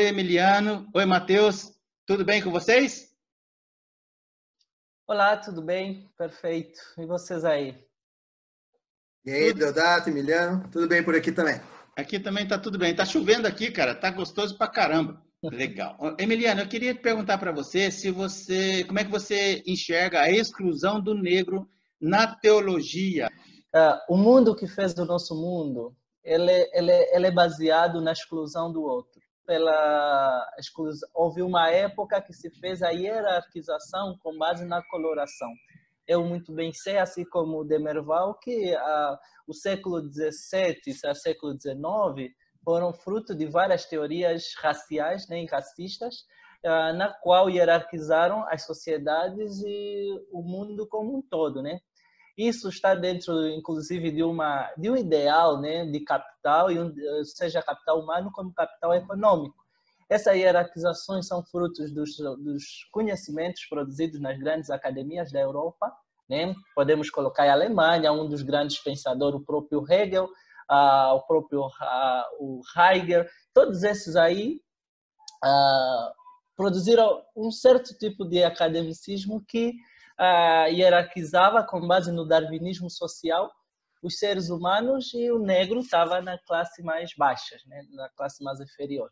Oi, Emiliano. Oi, Matheus. Tudo bem com vocês? Olá, tudo bem? Perfeito. E vocês aí? E aí, Deodato, Emiliano, tudo bem por aqui também? Aqui também tá tudo bem. Tá chovendo aqui, cara. Tá gostoso pra caramba. Legal. Emiliano, eu queria perguntar para você se você, como é que você enxerga a exclusão do negro na teologia? Uh, o mundo que fez o nosso mundo, ele, ele, ele é baseado na exclusão do outro. Pela exclusão, houve uma época que se fez a hierarquização com base na coloração. Eu muito bem sei, assim como Demerval, que uh, o século XVII o século XIX foram fruto de várias teorias raciais né, e racistas, uh, na qual hierarquizaram as sociedades e o mundo como um todo, né? Isso está dentro, inclusive, de uma de um ideal, né, de capital e um, seja capital humano como capital econômico. Essas hierarquizações são frutos dos, dos conhecimentos produzidos nas grandes academias da Europa. Né? Podemos colocar a Alemanha, um dos grandes pensadores, o próprio Hegel, o próprio o Heidegger, todos esses aí produziram um certo tipo de academicismo que hierarquizava com base no darwinismo social os seres humanos e o negro estava na classe mais baixa, né? na classe mais inferior.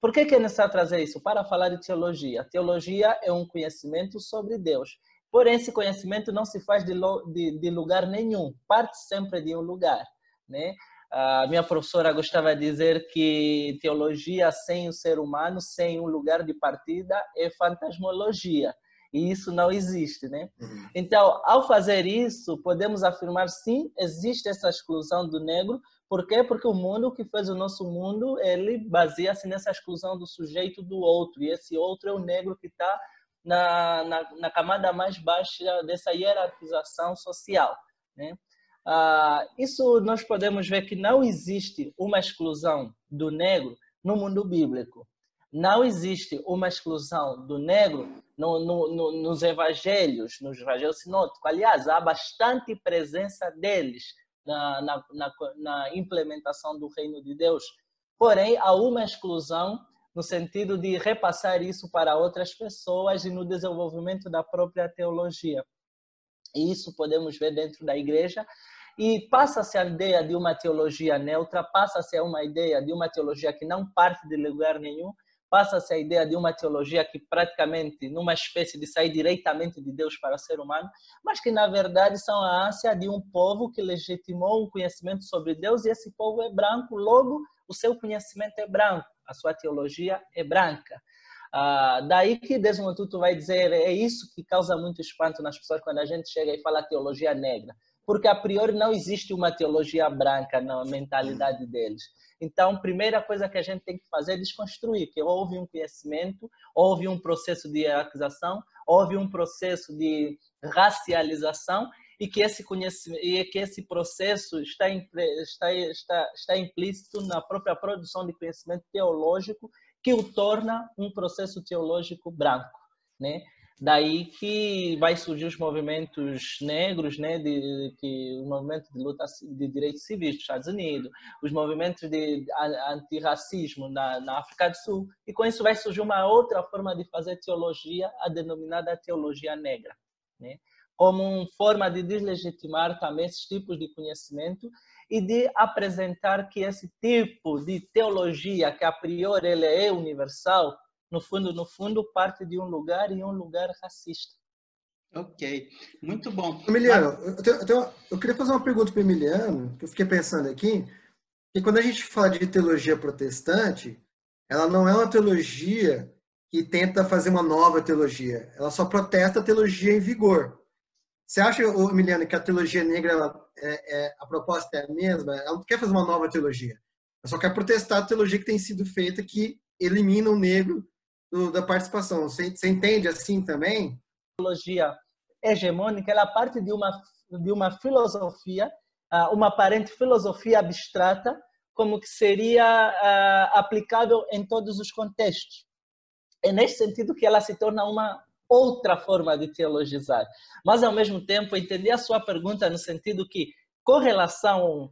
por que, que é necessário trazer isso? Para falar de teologia. Teologia é um conhecimento sobre Deus. Porém, esse conhecimento não se faz de, de, de lugar nenhum, parte sempre de um lugar. Né? A minha professora gostava de dizer que teologia sem o ser humano, sem um lugar de partida, é fantasmologia. E isso não existe, né? Uhum. Então, ao fazer isso, podemos afirmar sim, existe essa exclusão do negro. Por quê? Porque o mundo que fez o nosso mundo, ele baseia-se nessa exclusão do sujeito do outro. E esse outro é o negro que está na, na, na camada mais baixa dessa hierarquização social, né? Ah, isso nós podemos ver que não existe uma exclusão do negro no mundo bíblico. Não existe uma exclusão do negro no, no, no, nos evangelhos, nos evangelhos sinóticos. Aliás, há bastante presença deles na, na, na, na implementação do reino de Deus. Porém, há uma exclusão no sentido de repassar isso para outras pessoas e no desenvolvimento da própria teologia. E isso podemos ver dentro da igreja. E passa-se a ideia de uma teologia neutra, passa-se a uma ideia de uma teologia que não parte de lugar nenhum, passa-se a ideia de uma teologia que praticamente numa espécie de sair diretamente de Deus para o ser humano, mas que na verdade são a ânsia de um povo que legitimou um conhecimento sobre Deus e esse povo é branco, logo o seu conhecimento é branco, a sua teologia é branca. Ah, daí que Desmond Tutu vai dizer, é isso que causa muito espanto nas pessoas quando a gente chega e fala teologia negra, porque a priori não existe uma teologia branca na mentalidade deles. Então, primeira coisa que a gente tem que fazer é desconstruir, que houve um conhecimento, houve um processo de hierarquização, houve um processo de racialização e que esse conhecimento e que esse processo está, está, está, está implícito na própria produção de conhecimento teológico que o torna um processo teológico branco, né? Daí que vai surgir os movimentos negros, né, de que o movimento de luta de direitos civis dos Estados Unidos, os movimentos de antirracismo na, na África do Sul, e com isso vai surgir uma outra forma de fazer teologia, a denominada teologia negra, né? Como uma forma de deslegitimar também esses tipos de conhecimento e de apresentar que esse tipo de teologia, que a priori ele é universal, no fundo, no fundo, parte de um lugar e um lugar racista. Ok, muito bom. Emiliano, eu, tenho, eu, tenho, eu queria fazer uma pergunta para o Emiliano, que eu fiquei pensando aqui, que quando a gente fala de teologia protestante, ela não é uma teologia que tenta fazer uma nova teologia, ela só protesta a teologia em vigor. Você acha, Emiliano, que a teologia negra, ela, é, é, a proposta é a mesma? Ela não quer fazer uma nova teologia. Ela só quer protestar a teologia que tem sido feita que elimina o negro do, da participação. Você, você entende assim também? A teologia hegemônica, ela parte de uma, de uma filosofia, ah, uma aparente filosofia abstrata, como que seria uh, aplicável em todos os contextos. É nesse sentido que ela se torna uma outra forma de teologizar. Mas, ao mesmo tempo, entender a sua pergunta no sentido que correlação,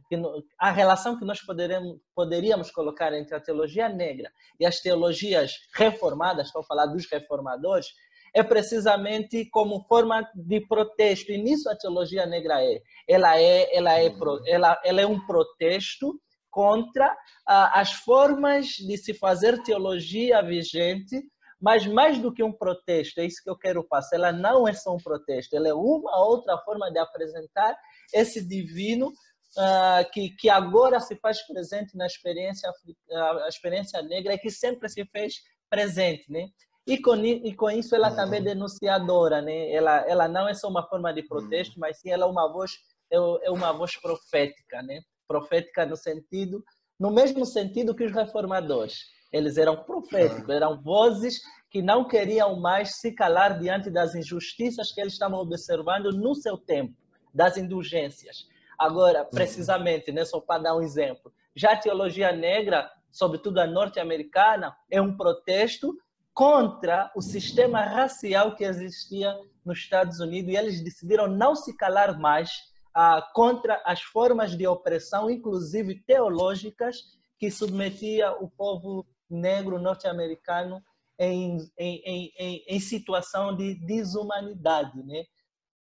a relação que nós poderíamos, poderíamos colocar entre a teologia negra e as teologias reformadas, estou a falar dos reformadores, é precisamente como forma de protesto. E nisso a teologia negra é. Ela é, ela é, ela, ela é um protesto contra as formas de se fazer teologia vigente, mas mais do que um protesto, é isso que eu quero passar. Ela não é só um protesto, ela é uma outra forma de apresentar esse divino Uh, que, que agora se faz presente na experiência, a experiência negra e que sempre se fez presente, né? E com, e com isso ela também é denunciadora, né? Ela, ela não é só uma forma de protesto, uhum. mas sim ela é uma voz é, é uma voz profética, né? Profética no sentido, no mesmo sentido que os reformadores. Eles eram proféticos, eram vozes que não queriam mais se calar diante das injustiças que eles estavam observando no seu tempo, das indulgências. Agora, uhum. precisamente, né, só para dar um exemplo, já a teologia negra, sobretudo a norte-americana, é um protesto contra o sistema racial que existia nos Estados Unidos e eles decidiram não se calar mais ah, contra as formas de opressão, inclusive teológicas, que submetia o povo negro norte-americano em, em, em, em, situação de desumanidade, né?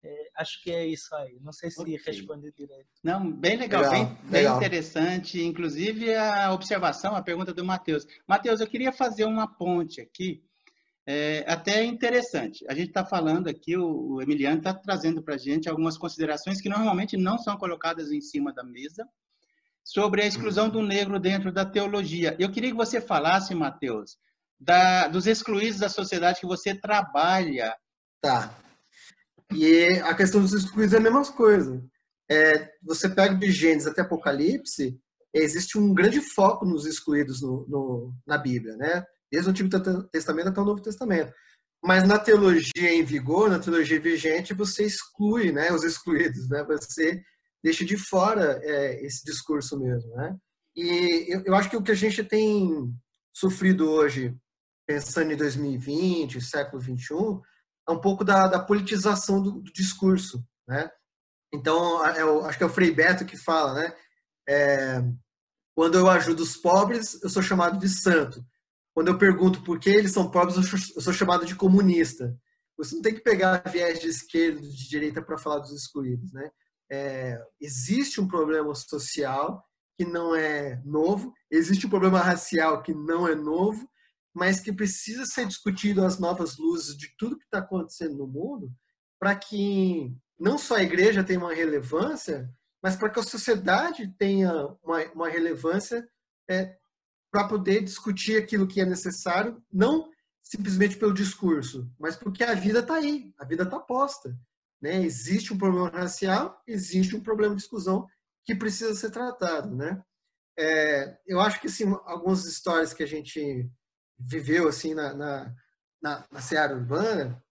É, acho que é isso aí. Não sei se okay. respondi direito. Não, bem legal, legal bem, legal. bem, interessante. Inclusive a observação, a pergunta do Matheus. Matheus, eu queria fazer uma ponte aqui, é, até interessante. A gente está falando aqui, o, o Emiliano está trazendo para a gente algumas considerações que normalmente não são colocadas em cima da mesa sobre a exclusão do negro dentro da teologia. Eu queria que você falasse, Matheus, da, dos excluídos da sociedade que você trabalha. Tá. E a questão dos excluídos é a mesma coisa. É, você pega de Gênesis até Apocalipse, existe um grande foco nos excluídos no, no, na Bíblia, né? Desde o Antigo Testamento até o Novo Testamento. Mas na teologia em vigor, na teologia vigente, você exclui né, os excluídos, né? Você deixa de fora é, esse discurso mesmo, né? E eu, eu acho que o que a gente tem sofrido hoje, pensando em 2020, século 21, é um pouco da, da politização do, do, discurso, né? Então, eu, acho que é o Frei Beto que fala, né? É, quando eu ajudo os pobres, eu sou chamado de santo. Quando eu pergunto por que eles são pobres, eu sou chamado de comunista. Você não tem que pegar viés de esquerda, de direita para falar dos excluídos, né? É, existe um problema social que não é novo, existe um problema racial que não é novo, mas que precisa ser discutido às novas luzes de tudo que está acontecendo no mundo, para que não só a igreja tenha uma relevância, mas para que a sociedade tenha uma, uma relevância é, para poder discutir aquilo que é necessário, não simplesmente pelo discurso, mas porque a vida está aí, a vida está posta. Né? Existe um problema racial, existe um problema de exclusão que precisa ser tratado. Né? É, eu acho que assim, algumas histórias que a gente viveu assim na, na, na, na seara urbana,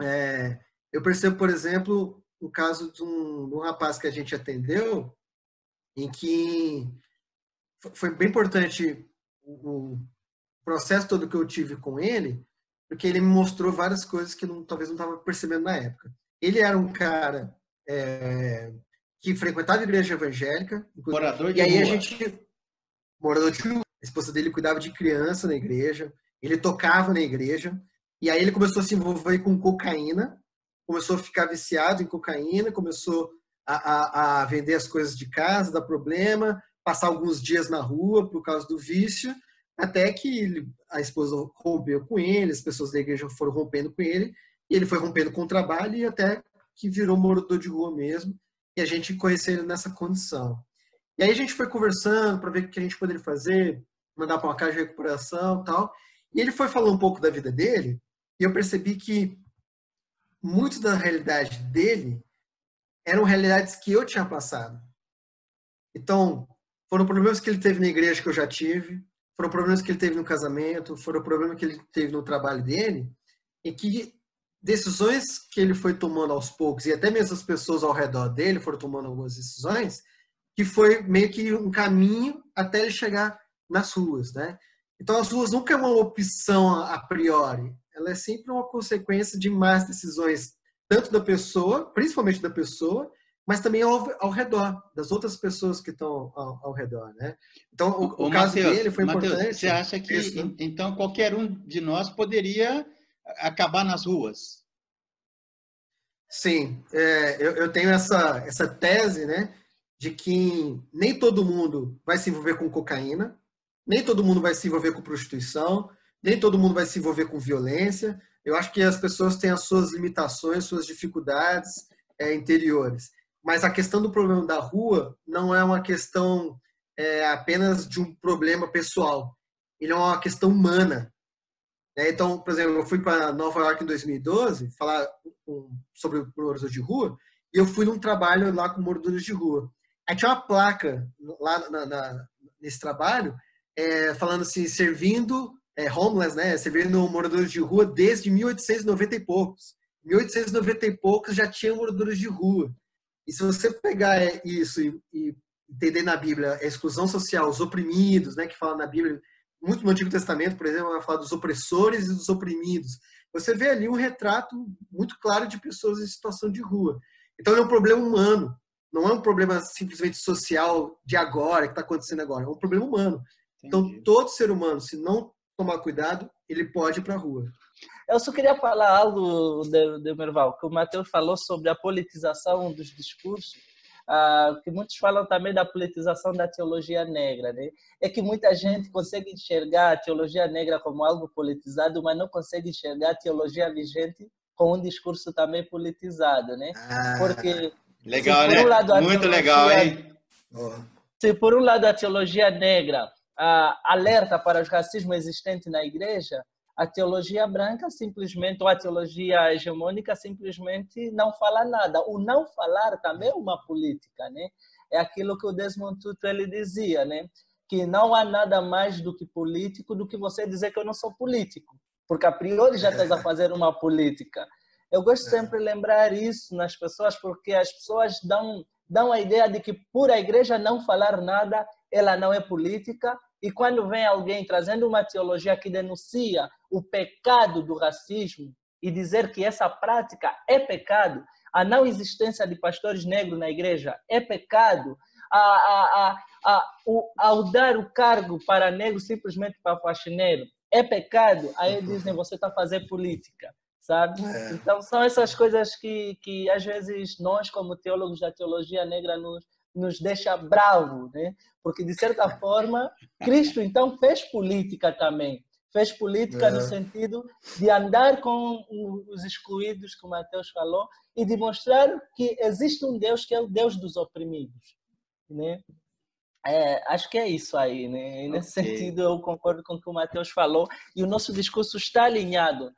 é, eu percebo, por exemplo, o caso de um, de um rapaz que a gente atendeu, em que foi bem importante o processo todo que eu tive com ele, porque ele me mostrou várias coisas que não, talvez não estava percebendo na época. Ele era um cara é, que frequentava a igreja evangélica. Morador de E aí rua. a gente... Morador de esposa dele cuidava de criança na igreja. Ele tocava na igreja. E aí ele começou a se envolver com cocaína. Começou a ficar viciado em cocaína. Começou a, a, a vender as coisas de casa, dar problema. Passar alguns dias na rua por causa do vício. Até que ele, a esposa rompeu com ele. As pessoas da igreja foram rompendo com ele. E ele foi rompendo com o trabalho e até que virou morador de rua mesmo. E a gente conheceu ele nessa condição. E aí a gente foi conversando para ver o que a gente poderia fazer, mandar para uma casa de recuperação tal. E ele foi falando um pouco da vida dele e eu percebi que muito da realidade dele eram realidades que eu tinha passado. Então, foram problemas que ele teve na igreja que eu já tive, foram problemas que ele teve no casamento, foram problemas que ele teve no trabalho dele, e que decisões que ele foi tomando aos poucos, e até mesmo as pessoas ao redor dele foram tomando algumas decisões, que foi meio que um caminho até ele chegar nas ruas, né? Então as ruas nunca é uma opção a priori, ela é sempre uma consequência de más decisões, tanto da pessoa, principalmente da pessoa, mas também ao, ao redor, das outras pessoas que estão ao, ao redor, né? Então, o, o, o caso Mateus, dele foi Mateus, importante. Você acha que, isso, então, qualquer um de nós poderia acabar nas ruas? Sim, é, eu, eu, tenho essa, essa tese, né, de que nem todo mundo vai se envolver com cocaína, nem todo mundo vai se envolver com prostituição, nem todo mundo vai se envolver com violência. Eu acho que as pessoas têm as suas limitações, suas dificuldades é, interiores. Mas a questão do problema da rua não é uma questão é, apenas de um problema pessoal. Ele é uma questão humana. Né? Então, por exemplo, eu fui para Nova York em 2012 falar sobre moradores de rua e eu fui num trabalho lá com moradores de rua. Aí tinha uma placa lá na, na, nesse trabalho é, falando assim, servindo é, homeless, né, servindo moradores de rua desde 1890 e poucos. 1890 e poucos já tinha moradores de rua. E se você pegar é, isso e, e entender na Bíblia a exclusão social, os oprimidos, né, que fala na Bíblia, muito no Antigo Testamento, por exemplo, vai falar dos opressores e dos oprimidos. Você vê ali um retrato muito claro de pessoas em situação de rua. Então é um problema humano, não é um problema simplesmente social de agora, que está acontecendo agora, é um problema humano. Então, Entendi. Então todo ser humano, se não tomar cuidado, ele pode ir para a rua. Eu só queria falar algo, de, de Merval, que o Matheus falou sobre a politização dos discursos, uh, que muitos falam também da politização da teologia negra. Né? É que muita gente consegue enxergar a teologia negra como algo politizado, mas não consegue enxergar a teologia vigente com um discurso também politizado. Né? Ah, Porque, legal, né? Um lado, Muito teologia, legal, hein? Se por um lado a teologia negra alerta para o racismo existente na igreja, a teologia branca simplesmente, ou a teologia hegemônica simplesmente não fala nada. O não falar também é uma política, né? É aquilo que o Desmond Tutu ele dizia, né? Que não há nada mais do que político do que você dizer que eu não sou político, porque a priori já estás a fazer uma política. Eu gosto sempre de lembrar isso nas pessoas, porque as pessoas dão, dão a ideia de que por a igreja não falar nada, ela não é política, e quando vem alguém trazendo uma teologia que denuncia o pecado do racismo e dizer que essa prática é pecado, a não existência de pastores negros na igreja é pecado, a, a, a, o, ao dar o cargo para negro simplesmente para faxineiro é pecado, aí dizem você está fazendo política, sabe? É. Então são essas coisas que, que às vezes nós como teólogos da teologia negra nos, nos deixa bravo, né? Porque de certa forma Cristo então fez política também, fez política é. no sentido de andar com os excluídos, como Mateus falou, e de mostrar que existe um Deus que é o Deus dos oprimidos, né? É, acho que é isso aí, né? E nesse okay. sentido eu concordo com o que o Mateus falou e o nosso discurso está alinhado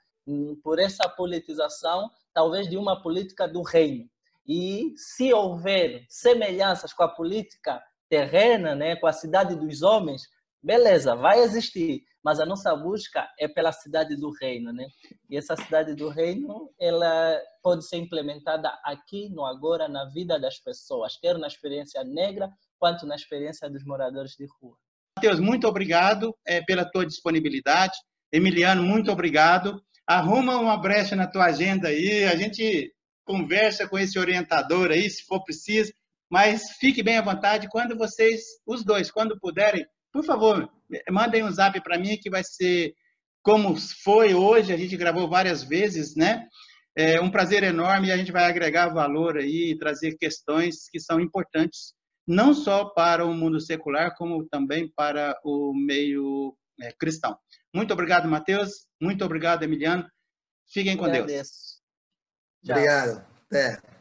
por essa politização, talvez de uma política do reino, e se houver semelhanças com a política terrena, né, com a cidade dos homens, beleza, vai existir, mas a nossa busca é pela cidade do reino, né? E essa cidade do reino, ela pode ser implementada aqui, no agora, na vida das pessoas, quer na experiência negra, quanto na experiência dos moradores de rua. Matheus, muito obrigado é, pela tua disponibilidade. Emiliano, muito obrigado. Arruma uma brecha na tua agenda aí, a gente conversa com esse orientador aí, se for preciso, mas fique bem à vontade quando vocês, os dois, quando puderem, por favor, mandem um zap para mim que vai ser como foi hoje, a gente gravou várias vezes, né? É um prazer enorme e a gente vai agregar valor aí e trazer questões que são importantes, não só para o mundo secular, como também para o meio é, cristão. Muito obrigado, Matheus. Muito obrigado, Emiliano. Fiquem com Deus. Obrigado. Até.